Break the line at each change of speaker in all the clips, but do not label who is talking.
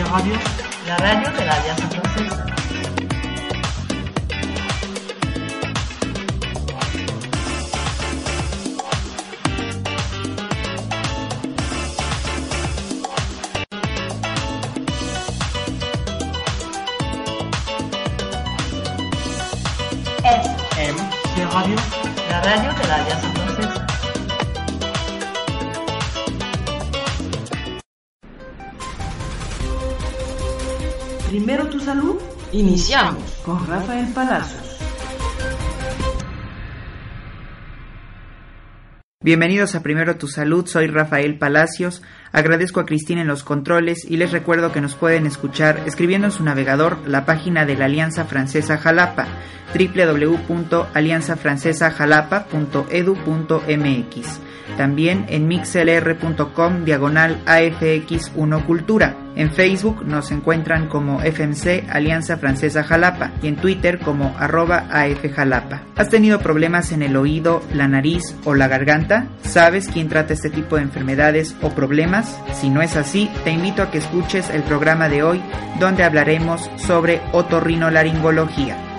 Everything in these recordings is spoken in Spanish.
Radio, la radio de la Alianza Francesa. Radio, Primero tu salud
Iniciamos.
con Rafael Palacios.
Bienvenidos a Primero Tu Salud, soy Rafael Palacios, agradezco a Cristina en los controles y les recuerdo que nos pueden escuchar escribiendo en su navegador la página de la Alianza Francesa Jalapa, www.alianzafrancesajalapa.edu.mx, también en mixlr.com diagonal AFX1 Cultura. En Facebook nos encuentran como FMC Alianza Francesa Jalapa y en Twitter como arroba AFJalapa. ¿Has tenido problemas en el oído, la nariz o la garganta? ¿Sabes quién trata este tipo de enfermedades o problemas? Si no es así, te invito a que escuches el programa de hoy donde hablaremos sobre otorrinolaringología.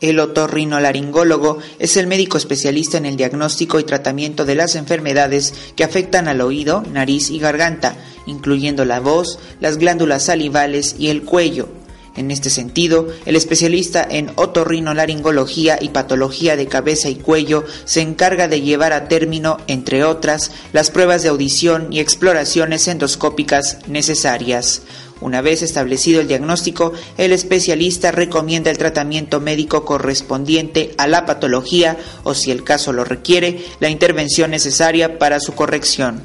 El otorrinolaringólogo es el médico especialista en el diagnóstico y tratamiento de las enfermedades que afectan al oído, nariz y garganta, incluyendo la voz, las glándulas salivales y el cuello. En este sentido, el especialista en otorrinolaringología y patología de cabeza y cuello se encarga de llevar a término, entre otras, las pruebas de audición y exploraciones endoscópicas necesarias. Una vez establecido el diagnóstico, el especialista recomienda el tratamiento médico correspondiente a la patología o, si el caso lo requiere, la intervención necesaria para su corrección.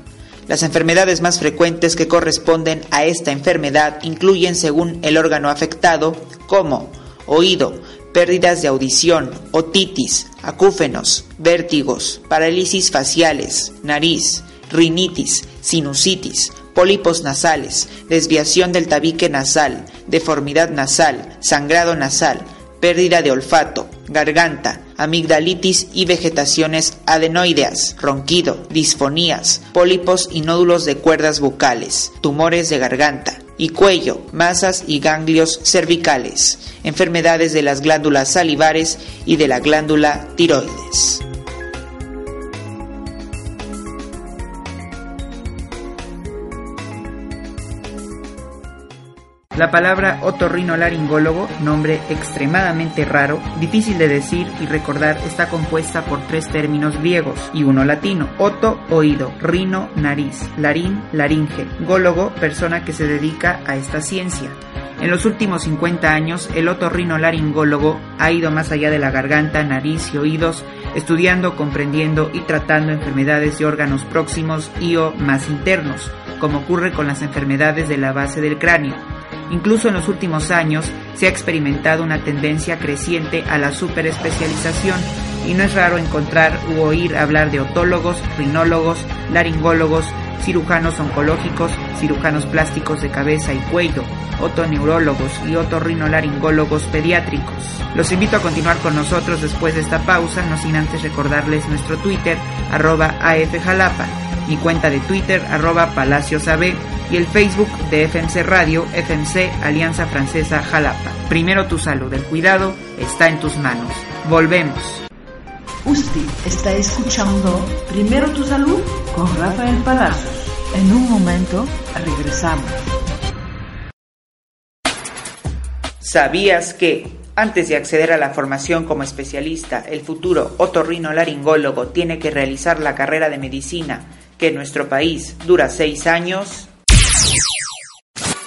Las enfermedades más frecuentes que corresponden a esta enfermedad incluyen, según el órgano afectado, como oído, pérdidas de audición, otitis, acúfenos, vértigos, parálisis faciales, nariz, rinitis, sinusitis, pólipos nasales, desviación del tabique nasal, deformidad nasal, sangrado nasal, pérdida de olfato, garganta, amigdalitis y vegetaciones adenoideas, ronquido, disfonías, pólipos y nódulos de cuerdas bucales, tumores de garganta y cuello, masas y ganglios cervicales, enfermedades de las glándulas salivares y de la glándula tiroides. La palabra otorrinolaringólogo, nombre extremadamente raro, difícil de decir y recordar, está compuesta por tres términos griegos y uno latino. Oto, oído, rino, nariz, larín, laringe, gólogo, persona que se dedica a esta ciencia. En los últimos 50 años, el otorrinolaringólogo ha ido más allá de la garganta, nariz y oídos, estudiando, comprendiendo y tratando enfermedades de órganos próximos y o más internos, como ocurre con las enfermedades de la base del cráneo. Incluso en los últimos años se ha experimentado una tendencia creciente a la superespecialización y no es raro encontrar u oír hablar de otólogos, rinólogos, laringólogos, cirujanos oncológicos, cirujanos plásticos de cabeza y cuello, otoneurólogos y otorrinolaringólogos pediátricos. Los invito a continuar con nosotros después de esta pausa, no sin antes recordarles nuestro Twitter, arroba AFJalapa, mi cuenta de Twitter, arroba PalaciosAB, y el Facebook de FMC Radio, FMC Alianza Francesa Jalapa. Primero tu salud, el cuidado está en tus manos. Volvemos.
Usted está escuchando Primero tu salud con Rafael Palacios. En un momento regresamos.
¿Sabías que antes de acceder a la formación como especialista, el futuro otorrinolaringólogo tiene que realizar la carrera de medicina que en nuestro país dura seis años?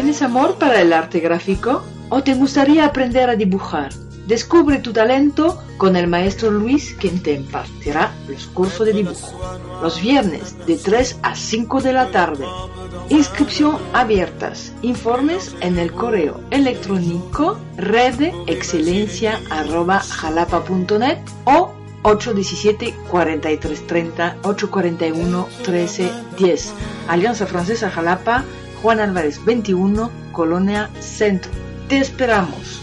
¿Tienes amor para el arte gráfico? ¿O te gustaría aprender a dibujar, Descubre tu talento con el maestro Luis, quien te impartirá los cursos de dibujo. Los viernes de 3 a 5 de la tarde. Inscripción abiertas. Informes en el correo electrónico redexcelencia.jalapa.net o 817 4330 841 1310. Alianza Francesa Jalapa, Juan Álvarez 21, Colonia Centro. Te esperamos.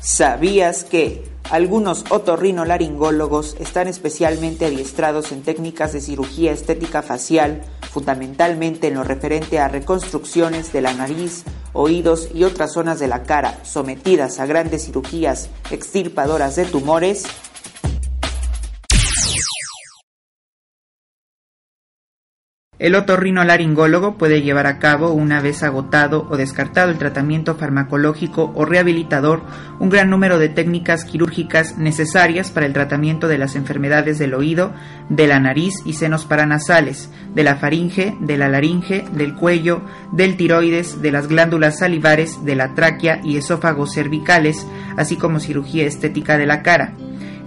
¿Sabías que algunos otorrinolaringólogos están especialmente adiestrados en técnicas de cirugía estética facial, fundamentalmente en lo referente a reconstrucciones de la nariz, oídos y otras zonas de la cara sometidas a grandes cirugías extirpadoras de tumores? El otorrinolaringólogo puede llevar a cabo, una vez agotado o descartado el tratamiento farmacológico o rehabilitador, un gran número de técnicas quirúrgicas necesarias para el tratamiento de las enfermedades del oído, de la nariz y senos paranasales, de la faringe, de la laringe, del cuello, del tiroides, de las glándulas salivares, de la tráquea y esófagos cervicales, así como cirugía estética de la cara.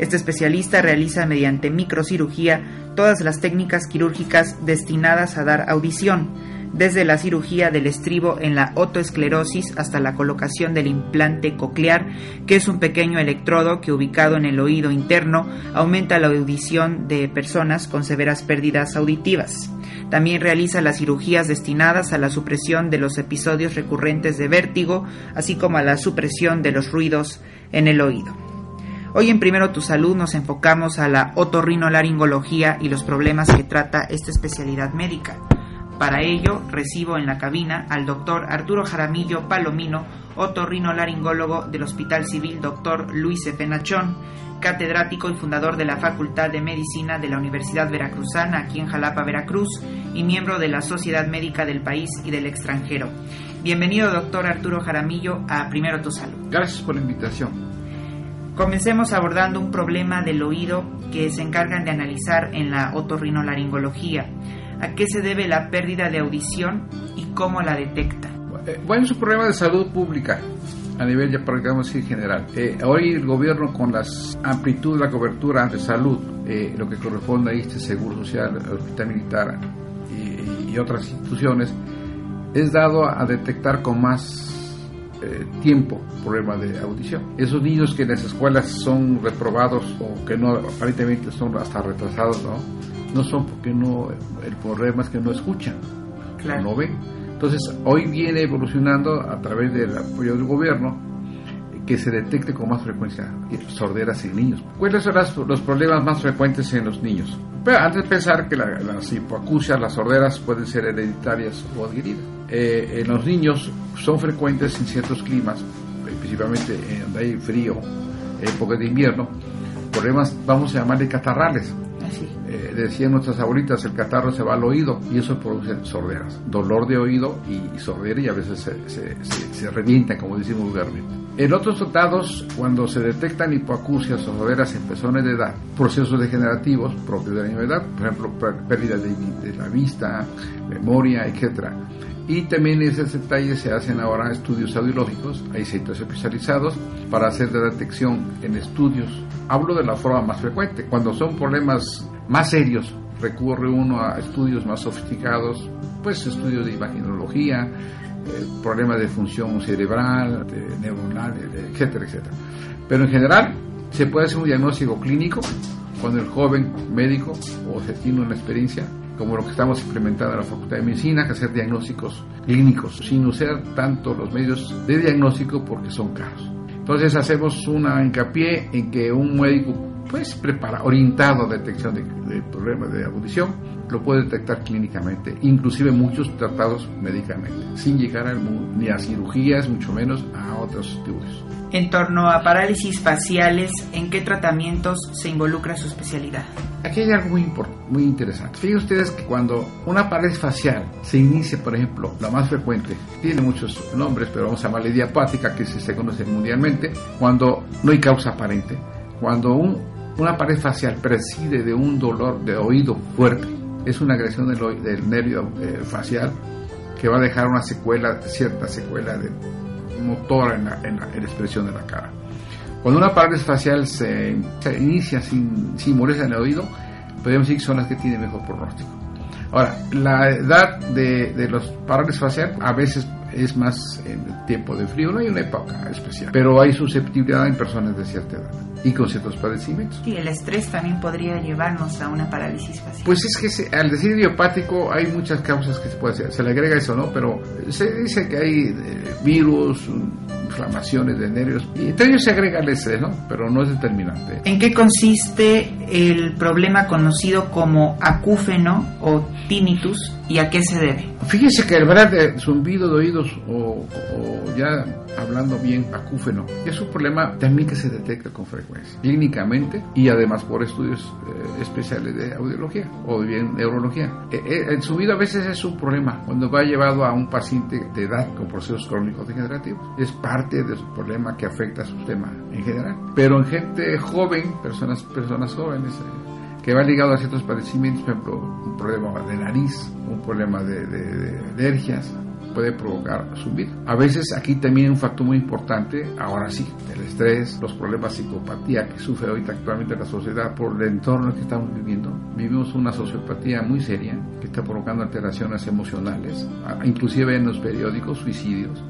Este especialista realiza mediante microcirugía todas las técnicas quirúrgicas destinadas a dar audición, desde la cirugía del estribo en la otoesclerosis hasta la colocación del implante coclear, que es un pequeño electrodo que ubicado en el oído interno aumenta la audición de personas con severas pérdidas auditivas. También realiza las cirugías destinadas a la supresión de los episodios recurrentes de vértigo, así como a la supresión de los ruidos en el oído. Hoy en Primero Tu Salud nos enfocamos a la otorrinolaringología y los problemas que trata esta especialidad médica. Para ello, recibo en la cabina al doctor Arturo Jaramillo Palomino, otorrinolaringólogo del Hospital Civil Dr. Luis E. Penachón, catedrático y fundador de la Facultad de Medicina de la Universidad Veracruzana aquí en Jalapa, Veracruz, y miembro de la Sociedad Médica del país y del extranjero. Bienvenido, doctor Arturo Jaramillo, a Primero Tu Salud.
Gracias por la invitación.
Comencemos abordando un problema del oído que se encargan de analizar en la otorrinolaringología. ¿A qué se debe la pérdida de audición y cómo la detecta?
Eh, bueno, es un problema de salud pública a nivel, ya podríamos decir, general. Eh, hoy el gobierno, con la amplitud de la cobertura de salud, eh, lo que corresponde a este Seguro Social, Hospital Militar y, y otras instituciones, es dado a detectar con más eh, tiempo problema de audición. Esos niños que en las escuelas son reprobados o que no aparentemente son hasta retrasados, ¿no? No son porque no, el problema es que no escuchan, no ven. Entonces, hoy viene evolucionando a través del apoyo del gobierno que se detecte con más frecuencia sorderas en niños. ¿Cuáles son los problemas más frecuentes en los niños? Pero antes de pensar que las hipoacusias, las sorderas pueden ser hereditarias o adquiridas. Eh, en los niños son frecuentes en ciertos climas, principalmente en donde hay frío, época de invierno, problemas, vamos a llamarle catarrales. Eh, decían nuestras abuelitas, el catarro se va al oído y eso produce sorderas, dolor de oído y, sordera y a veces se, se, se, revienta, como decimos vulgarmente. En otros tratados, cuando se detectan hipoacusias o sorderas en personas de edad, procesos degenerativos propios de la misma edad, por ejemplo, pérdida de, de la vista, memoria, etcétera, y también en esos detalles se hacen ahora estudios audiológicos, hay centros especializados para hacer la detección en estudios. Hablo de la forma más frecuente, cuando son problemas más serios, recurre uno a estudios más sofisticados, pues estudios de imaginología, eh, problemas de función cerebral, de neuronal, etcétera, etcétera. Pero en general se puede hacer un diagnóstico clínico cuando el joven médico o se tiene una experiencia como lo que estamos implementando en la Facultad de Medicina, que hacer diagnósticos clínicos, sin usar tanto los medios de diagnóstico porque son caros. Entonces hacemos una hincapié en que un médico pues prepara, orientado a detección de, problemas de audición, lo puede detectar clínicamente, inclusive muchos tratados médicamente, sin llegar ni a cirugías, mucho menos a otros estudios.
En torno a parálisis faciales, ¿en qué tratamientos se involucra su especialidad?
Aquí hay algo muy, muy interesante. Fíjense ustedes que cuando una parálisis facial se inicia, por ejemplo, la más frecuente, tiene muchos nombres, pero vamos a llamarle idiopática, que se conoce mundialmente, cuando no hay causa aparente, cuando un una pared facial preside de un dolor de oído fuerte, es una agresión del, nervio eh, facial que va a dejar una secuela, cierta secuela de motor en la, en la, expresión de la cara. Cuando una parálisis facial se, se inicia sin, sin molestia en el oído, podemos decir que son las que tienen mejor pronóstico. Ahora, la edad de, de los parálisis facial a veces es más en el tiempo de frío, no hay una época especial, pero hay susceptibilidad en personas de cierta edad y con ciertos padecimientos.
Y el estrés también podría llevarnos a una parálisis facial.
Pues es que se, al decir idiopático hay muchas causas que se puede hacer, se le agrega eso, ¿no? Pero se dice que hay eh, virus, inflamaciones de nervios, y entre ellos se agrega el estrés, ¿no? Pero no es determinante.
¿En qué consiste el problema conocido como acúfeno o tinnitus y a qué se debe?
Fíjese que el verdad zumbido de o, o, ya hablando bien acúfeno es un problema también que se detecta con frecuencia clínicamente y además por estudios eh, especiales de audiología o bien neurología. Eh, eh, el zumbido a veces es un problema cuando va llevado a un paciente de edad con procesos crónicos degenerativos. Es parte de su problema que afecta a su sistema en general. Pero en gente joven, personas, personas jóvenes, que va ligado a ciertos padecimientos, por ejemplo, un problema de nariz, un problema de, de, de alergias, puede provocar zumbido. A veces aquí también un factor muy importante, ahora sí, el estrés, los problemas de psicopatía que sufre ahorita actualmente la sociedad por el entorno en que estamos viviendo. Vivimos una sociopatía muy seria está provocando alteraciones emocionales, inclusive en los periódicos, suicidios,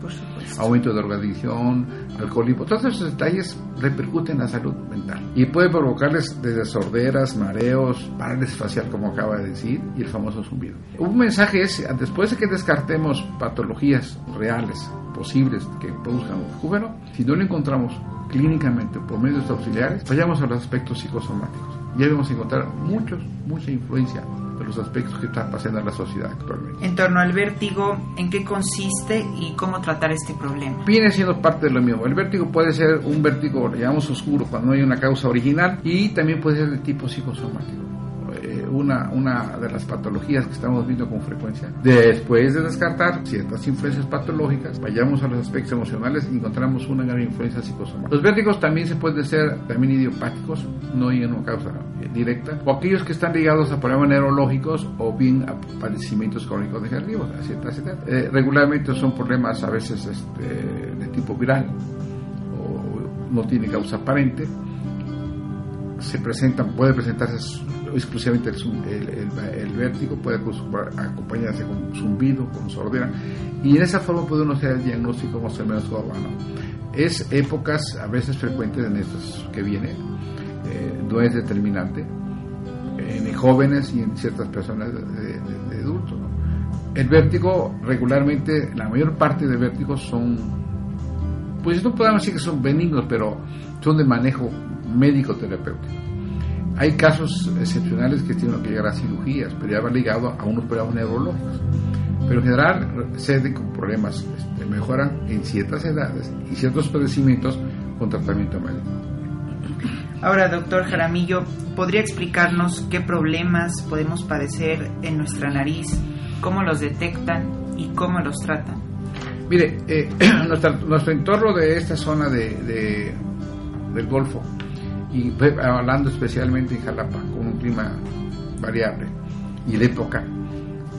aumento de drogadicción, alcoholismo. Todos esos detalles repercuten en la salud mental y puede provocarles desde sorderas, mareos, parálisis facial, como acaba de decir, y el famoso zumbido. Un mensaje es, después de que descartemos patologías reales, posibles, que produzcan un júbilo, si no lo encontramos clínicamente por medios auxiliares, vayamos a los aspectos psicosomáticos. Ya vamos a encontrar muchos, mucha influencia de los aspectos que están pasando en la sociedad actualmente.
En torno al vértigo, ¿en qué consiste y cómo tratar este problema?
Viene siendo parte de lo mismo. El vértigo puede ser un vértigo, le llamamos oscuro, cuando no hay una causa original, y también puede ser de tipo psicosomático una, una de las patologías que estamos viendo con frecuencia. Después de descartar ciertas influencias patológicas, vayamos a los aspectos emocionales y encontramos una gran influencia psicosomática. Los vértigos también se pueden ser también idiopáticos, no hay una causa directa, o aquellos que están ligados a problemas neurológicos o bien a padecimientos crónicos degenerativos, a cierta edad. Eh, regularmente son problemas a veces este, de tipo viral o no tiene causa aparente se presentan, puede presentarse exclusivamente el, vértigo, puede acompañarse con zumbido, con sordera, y en esa forma puede uno hacer el diagnóstico más o menos urbano. Es épocas a veces frecuentes en estos que viene, eh, no es determinante, en jóvenes y en ciertas personas de, adultos. El vértigo, regularmente, la mayor parte de vértigos son, pues no podemos decir que son benignos, pero son de manejo médico-terapéutico. Hay casos excepcionales que tienen que llegar a cirugías, pero ya va ligado a unos problemas neurológicos. Pero en general se con problemas, este, mejoran en ciertas edades y ciertos padecimientos con tratamiento médico.
Ahora, doctor Jaramillo, ¿podría explicarnos qué problemas podemos padecer en nuestra nariz, cómo los detectan y cómo los tratan?
Mire, eh, nuestra, nuestro entorno de esta zona de, de, del Golfo y hablando especialmente en Jalapa, con un clima variable y de época,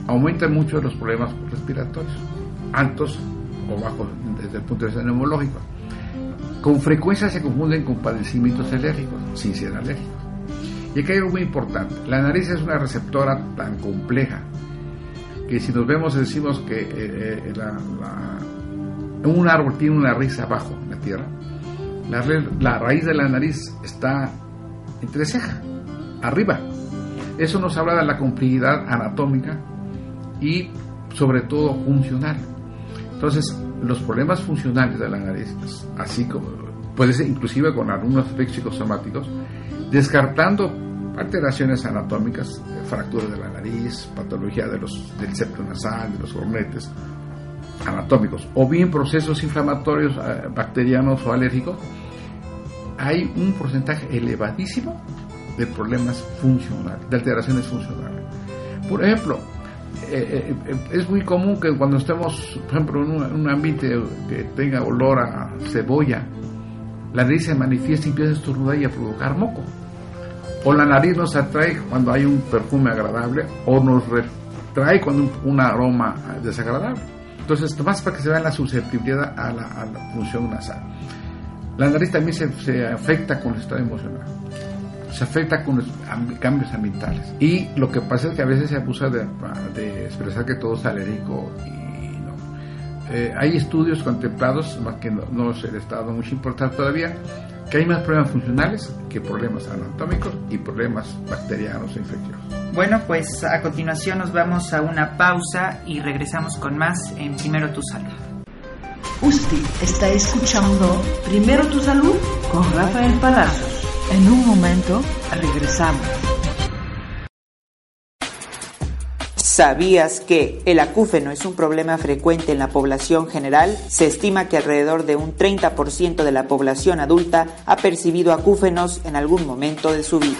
aumentan mucho los problemas respiratorios, altos o bajos desde el punto de vista neumológico. Con frecuencia se confunden con padecimientos alérgicos, sin ser alérgicos. Y aquí hay algo muy importante, la nariz es una receptora tan compleja que si nos vemos decimos que eh, eh, un árbol tiene una raíz abajo en la tierra, la, raíz de la nariz está entre ceja, arriba. Eso nos habla de la complejidad anatómica y sobre todo funcional. Entonces, los problemas funcionales de la nariz, así como puede ser inclusive con aspectos psicosomáticos, descartando alteraciones anatómicas, fracturas de la nariz, patología de los, del septo nasal, de los cornetes, anatómicos, o bien procesos inflamatorios eh, bacterianos o alérgicos, hay un porcentaje elevadísimo de problemas funcionales, de alteraciones funcionales. Por ejemplo, eh, eh, es muy común que cuando estemos, por ejemplo, en un, en un, ambiente que tenga olor a cebolla, la nariz se manifiesta y empieza a estornudar y a provocar moco. O la nariz nos atrae cuando hay un perfume agradable o nos retrae cuando un, un aroma desagradable. Entonces, más para que se vea la susceptibilidad a la, función nasal. La nariz también se, afecta con el estado emocional se afecta con los cambios ambientales. Y lo que pasa es que a veces se abusa de, expresar que todo es alérgico y no. Eh, hay estudios contemplados, más que no, no se les está dando mucha importancia todavía, que hay más problemas funcionales que problemas anatómicos y problemas bacterianos e infecciosos.
Bueno, pues a continuación nos vamos a una pausa y regresamos con más en Primero Tu Salud.
Usted está escuchando Primero Tu Salud con Rafael Palacios. En un momento regresamos.
¿Sabías que el acúfeno es un problema frecuente en la población general? Se estima que alrededor de un 30% de la población adulta ha percibido acúfenos en algún momento de su vida.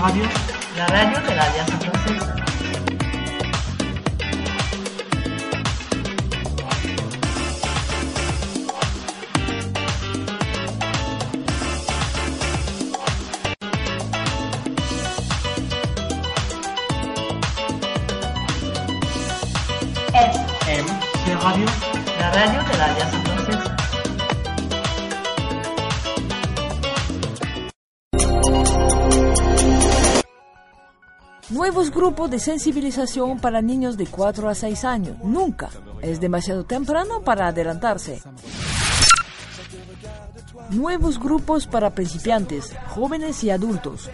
Radio, la radio de la Alianza Francesa.
Nuevos grupos de sensibilización para niños de 4 a 6 años. Nunca es demasiado temprano para adelantarse. Nuevos grupos para principiantes, jóvenes y adultos.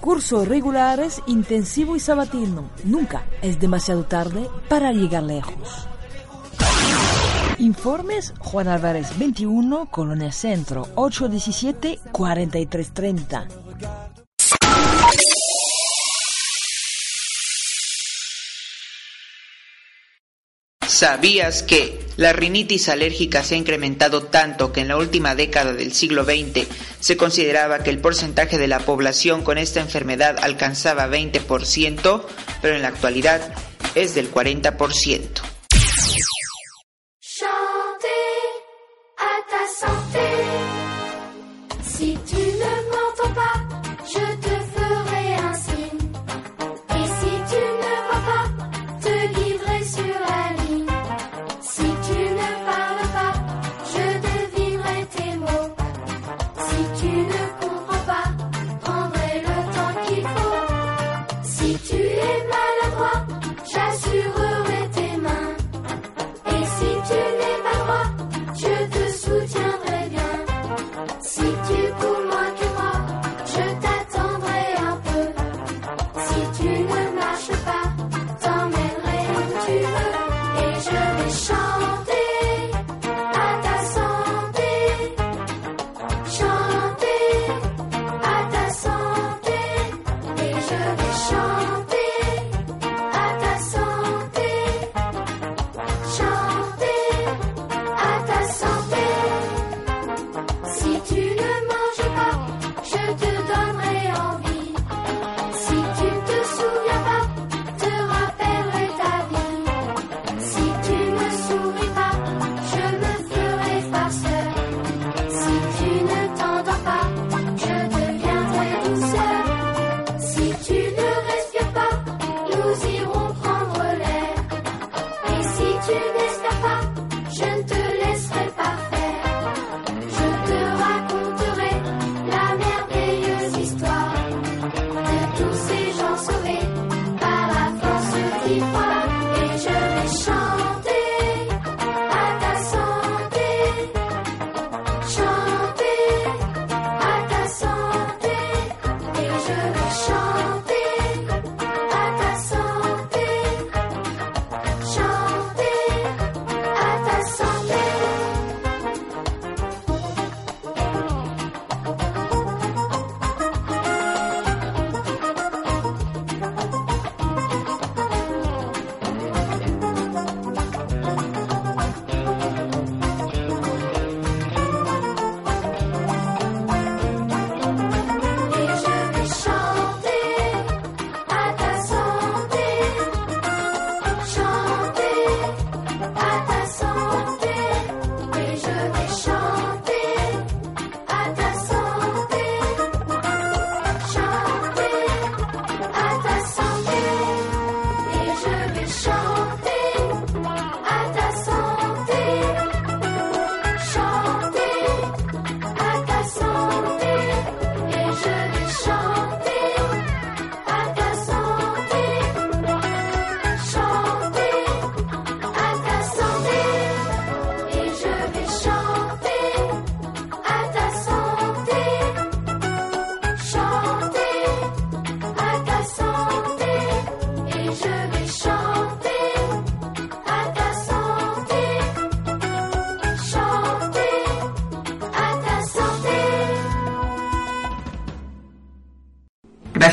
Cursos regulares, intensivo y sabatino. Nunca es demasiado tarde para llegar lejos. Informes Juan Álvarez 21, Colonia Centro, 817-4330.
¿Sabías que la rinitis alérgica se ha incrementado tanto que en la última década del siglo XX se consideraba que el porcentaje de la población con esta enfermedad alcanzaba 20%, pero en la actualidad es del 40%?
Chanter à ta santé. Si tu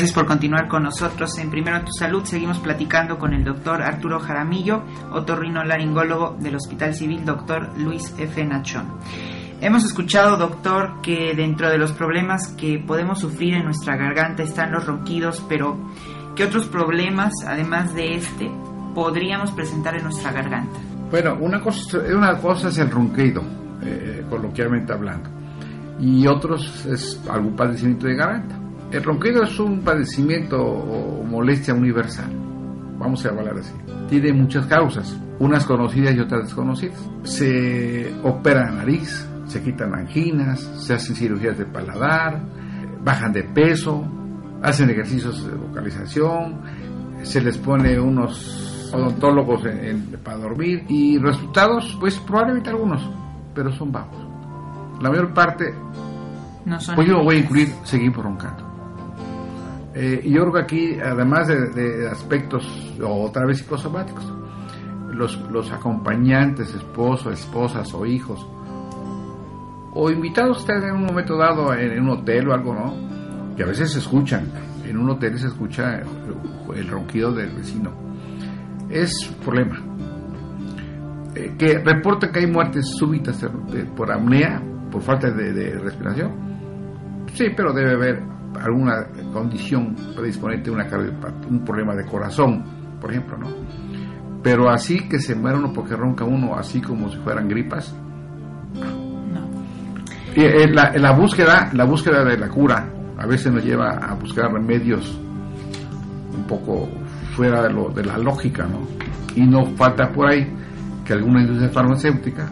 Gracias por continuar con nosotros en Primero en tu Salud. Seguimos platicando con el doctor Arturo Jaramillo, otorrinolaringólogo del Hospital Civil, doctor Luis F. Nachón. Hemos escuchado, doctor, que dentro de los problemas que podemos sufrir en nuestra garganta están los ronquidos, pero ¿qué otros problemas, además de este, podríamos presentar en nuestra garganta?
Bueno, una cosa, una es el ronquido, eh, coloquialmente hablando, y otros es algún padecimiento de garganta. El ronquido es un padecimiento o molestia universal, vamos a hablar así. Tiene muchas causas, unas conocidas y otras desconocidas. Se opera la nariz, se quitan anginas, se hacen cirugías de paladar, bajan de peso, hacen ejercicios de vocalización, se les pone unos odontólogos para dormir y resultados, pues probablemente algunos, pero son bajos. La mayor parte,
No son
pues yo lo voy a incluir, seguimos roncando. Eh, yo creo que aquí, además de, de aspectos otra vez psicosomáticos, los, los acompañantes, esposos, esposas o hijos, o invitados ustedes en un momento dado en, un hotel o algo, ¿no? Que a veces se escuchan, en un hotel se escucha el, ronquido del vecino. Es un problema. Eh, que reporta que hay muertes súbitas de- por apnea, por falta de, de respiración. Sí, pero debe haber alguna condición predisponente, una cardiopatía, un problema de corazón, por ejemplo, ¿no? Pero así que se muera uno porque ronca uno, así como si fueran gripas,
No.
y, eh, la, la búsqueda, la búsqueda de la cura a veces nos lleva a buscar remedios un poco fuera de, lo, de la lógica, ¿no? Y no falta por ahí que alguna industria farmacéutica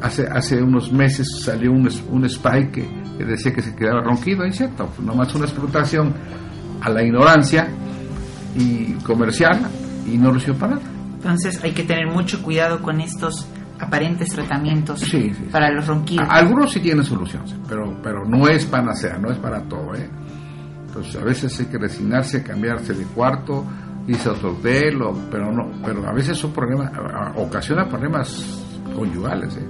hace hace unos meses salió un, un spy que, que decía que se quedaba ronquido, es cierto, pues nomás una explotación a la ignorancia y comercial y no recibió para nada.
Entonces hay que tener mucho cuidado con estos aparentes tratamientos
Sí, sí.
para los ronquidos.
A- Algunos sí tienen solución, pero, pero no es panacea, no es para todo. ¿eh? Entonces a veces hay que resignarse, cambiarse de cuarto, irse a otro hotel, o- pero, no, pero a veces son problemas, a- a- ocasiona problemas conyugales. ¿eh?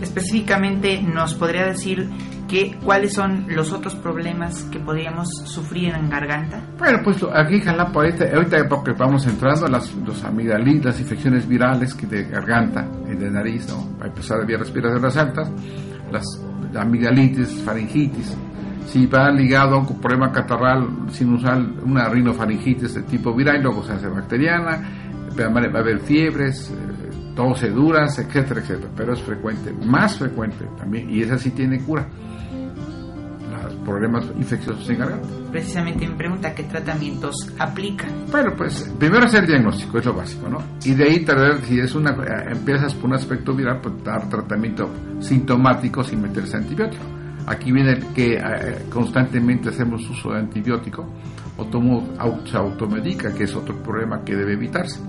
Específicamente, ¿nos podría decir que, cuáles son los otros problemas que podríamos sufrir en garganta?
Bueno, pues aquí Jalapa, ahorita, ahorita porque vamos entrando, las, los amigdalitis, las infecciones virales que de garganta y de nariz, ¿no? a empezar de vías respiratorias altas, las la amigdalitis, faringitis. Si va ligado a un problema catarral sinusal, una rinofaringitis de tipo viral, luego se hace bacteriana, va a haber fiebres, eh, toseduras, etcétera, etcétera. Pero es frecuente, más frecuente también, y esa sí tiene cura. Los problemas infecciosos en garganta.
Precisamente mi pregunta, ¿qué tratamientos aplican?
Bueno, pues primero hacer el diagnóstico, es lo básico, ¿no? Y de ahí, tal si es una, eh, empiezas por un aspecto viral, pues dar tratamiento sintomático sin meterse antibiótico. Aquí viene el que eh, constantemente hacemos uso de antibiótico, o tomo, se automedica, que es otro problema que debe evitarse.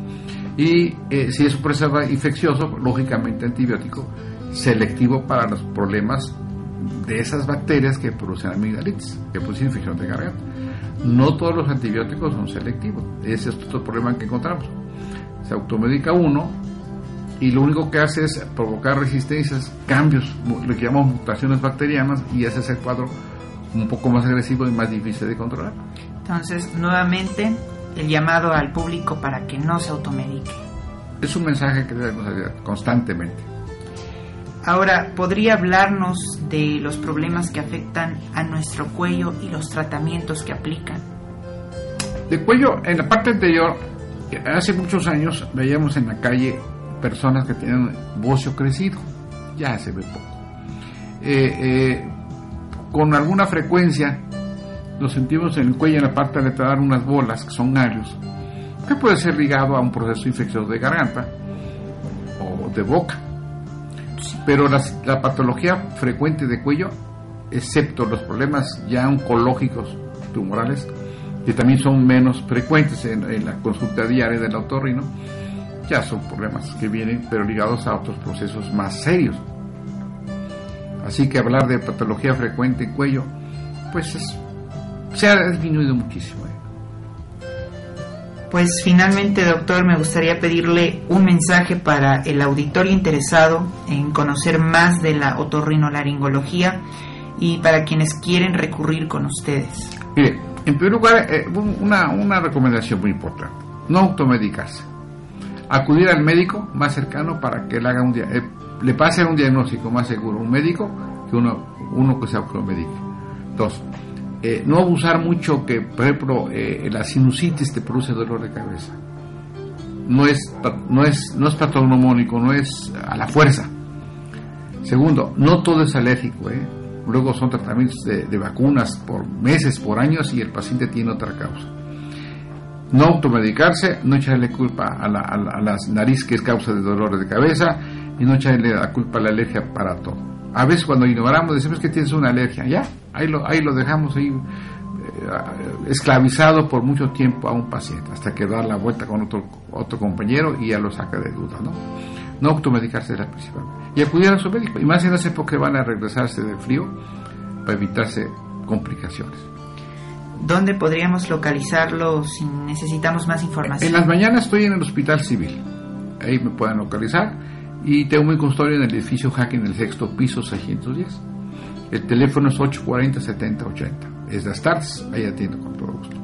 Y eh, si es un proceso infeccioso, lógicamente antibiótico selectivo para los problemas de esas bacterias que producen amigdalitis, que producen infección de garganta. No todos los antibióticos son selectivos. Ese es otro problema que encontramos. Se automedica uno y lo único que hace es provocar resistencias, cambios, lo que llamamos mutaciones bacterianas, y ese es el cuadro un poco más agresivo y más difícil de controlar.
Entonces, nuevamente, el llamado al público para que no se automedique.
Es un mensaje que debemos hacer constantemente.
Ahora, ¿podría hablarnos de los problemas que afectan a nuestro cuello y los tratamientos que aplican?
De cuello, en la parte anterior, hace muchos años veíamos en la calle personas que tenían bocio crecido, ya se ve poco. Eh, eh, con alguna frecuencia lo sentimos en el cuello, en la parte lateral, unas bolas que son ganglios, que puede ser ligado a un proceso infeccioso de garganta o de boca. Pero las- la patología frecuente de cuello, excepto los problemas ya oncológicos tumorales, que también son menos frecuentes en, la consulta diaria del otorrino, ya son problemas que vienen, pero ligados a otros procesos más serios. Así que hablar de patología frecuente en cuello, pues es- se ha disminuido muchísimo.
Pues finalmente, doctor, me gustaría pedirle un mensaje para el auditorio interesado en conocer más de la otorrinolaringología y para quienes quieren recurrir con ustedes.
Mire, en primer lugar, eh, una, una recomendación muy importante, no automedicarse. Acudir al médico más cercano para que le haga un dia- eh, le pase un diagnóstico más seguro un médico que uno, uno que se automedique. Dos, eh, no abusar mucho que, por ejemplo, eh, la sinusitis te produce dolor de cabeza. No es, no es, no es patognomónico, no es a la fuerza. Segundo, no todo es alérgico. ¿eh? Luego son tratamientos de, vacunas por meses, por años y el paciente tiene otra causa. No automedicarse, no echarle culpa a la, a la- nariz que es causa de dolores de cabeza y no echarle la culpa a la alergia para todo. A veces cuando ignoramos decimos que tienes una alergia, ya, ahí lo, ahí lo dejamos ahí eh, esclavizado por mucho tiempo a un paciente hasta que da la vuelta con otro, otro compañero y ya lo saca de duda, ¿no? No automedicarse es la principal. Y acudir a su médico, y más en esa época que van a regresarse del frío para evitarse complicaciones.
¿Dónde podríamos localizarlo si necesitamos más información?
En las mañanas estoy en el Hospital Civil. Ahí me pueden localizar. Y tengo mi consultorio en el edificio Hacking, en el sexto piso 610. El teléfono es 840-7080. Es las tardes. Ahí atiendo con todo gusto.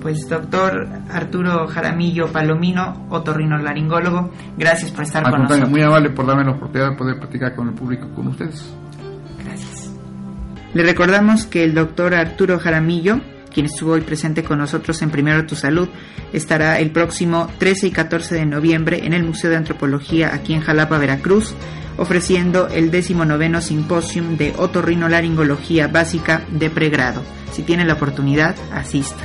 Pues doctor Arturo Jaramillo Palomino, otorrinolaringólogo, gracias por estar
Al
con nosotros.
muy amable por darme la oportunidad de poder platicar con el público, con ustedes.
Gracias. Le recordamos que el doctor Arturo Jaramillo, quien estuvo hoy presente con nosotros en Primero Tu Salud, estará el próximo 13 y 14 de noviembre en el Museo de Antropología aquí en Jalapa, Veracruz, ofreciendo el 19 Simposium de Otorrinolaringología Básica de Pregrado. Si tiene la oportunidad, asista.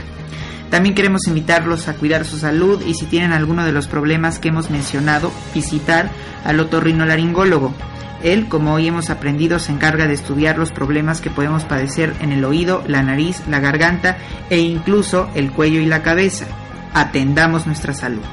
También queremos invitarlos a cuidar su salud y si tienen alguno de los problemas que hemos mencionado, visitar al otorrinolaringólogo. Él, como hoy hemos aprendido, se encarga de estudiar los problemas que podemos padecer en el oído, la nariz, la garganta e incluso el cuello y la cabeza. Atendamos nuestra salud.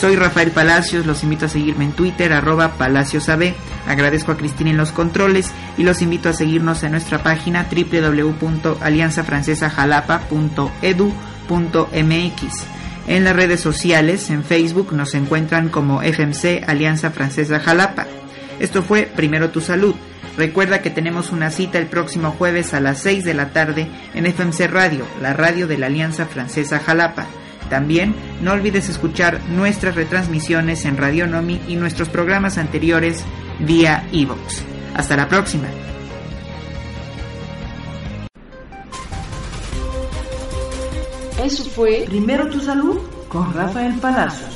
Soy Rafael Palacios, los invito a seguirme en Twitter, arroba PalaciosAB. Agradezco a Cristina en los controles y los invito a seguirnos en nuestra página www.alianzafrancesajalapa.edu.mx. En las redes sociales, en Facebook, nos encuentran como FMC Alianza Francesa Jalapa. Esto fue Primero Tu Salud. Recuerda que tenemos una cita el próximo jueves a las 6 de la tarde en FMC Radio, la radio de la Alianza Francesa Jalapa. También no olvides escuchar nuestras retransmisiones en Radio Nomi y nuestros programas anteriores vía iVox. Hasta la próxima.
Eso fue Primero tu salud con Rafael Palacios.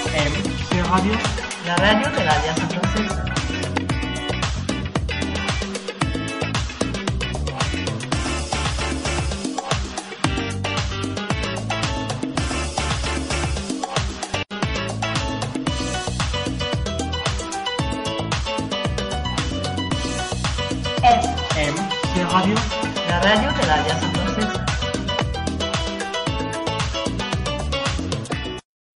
Radio, la radio de la Alianza Francesa.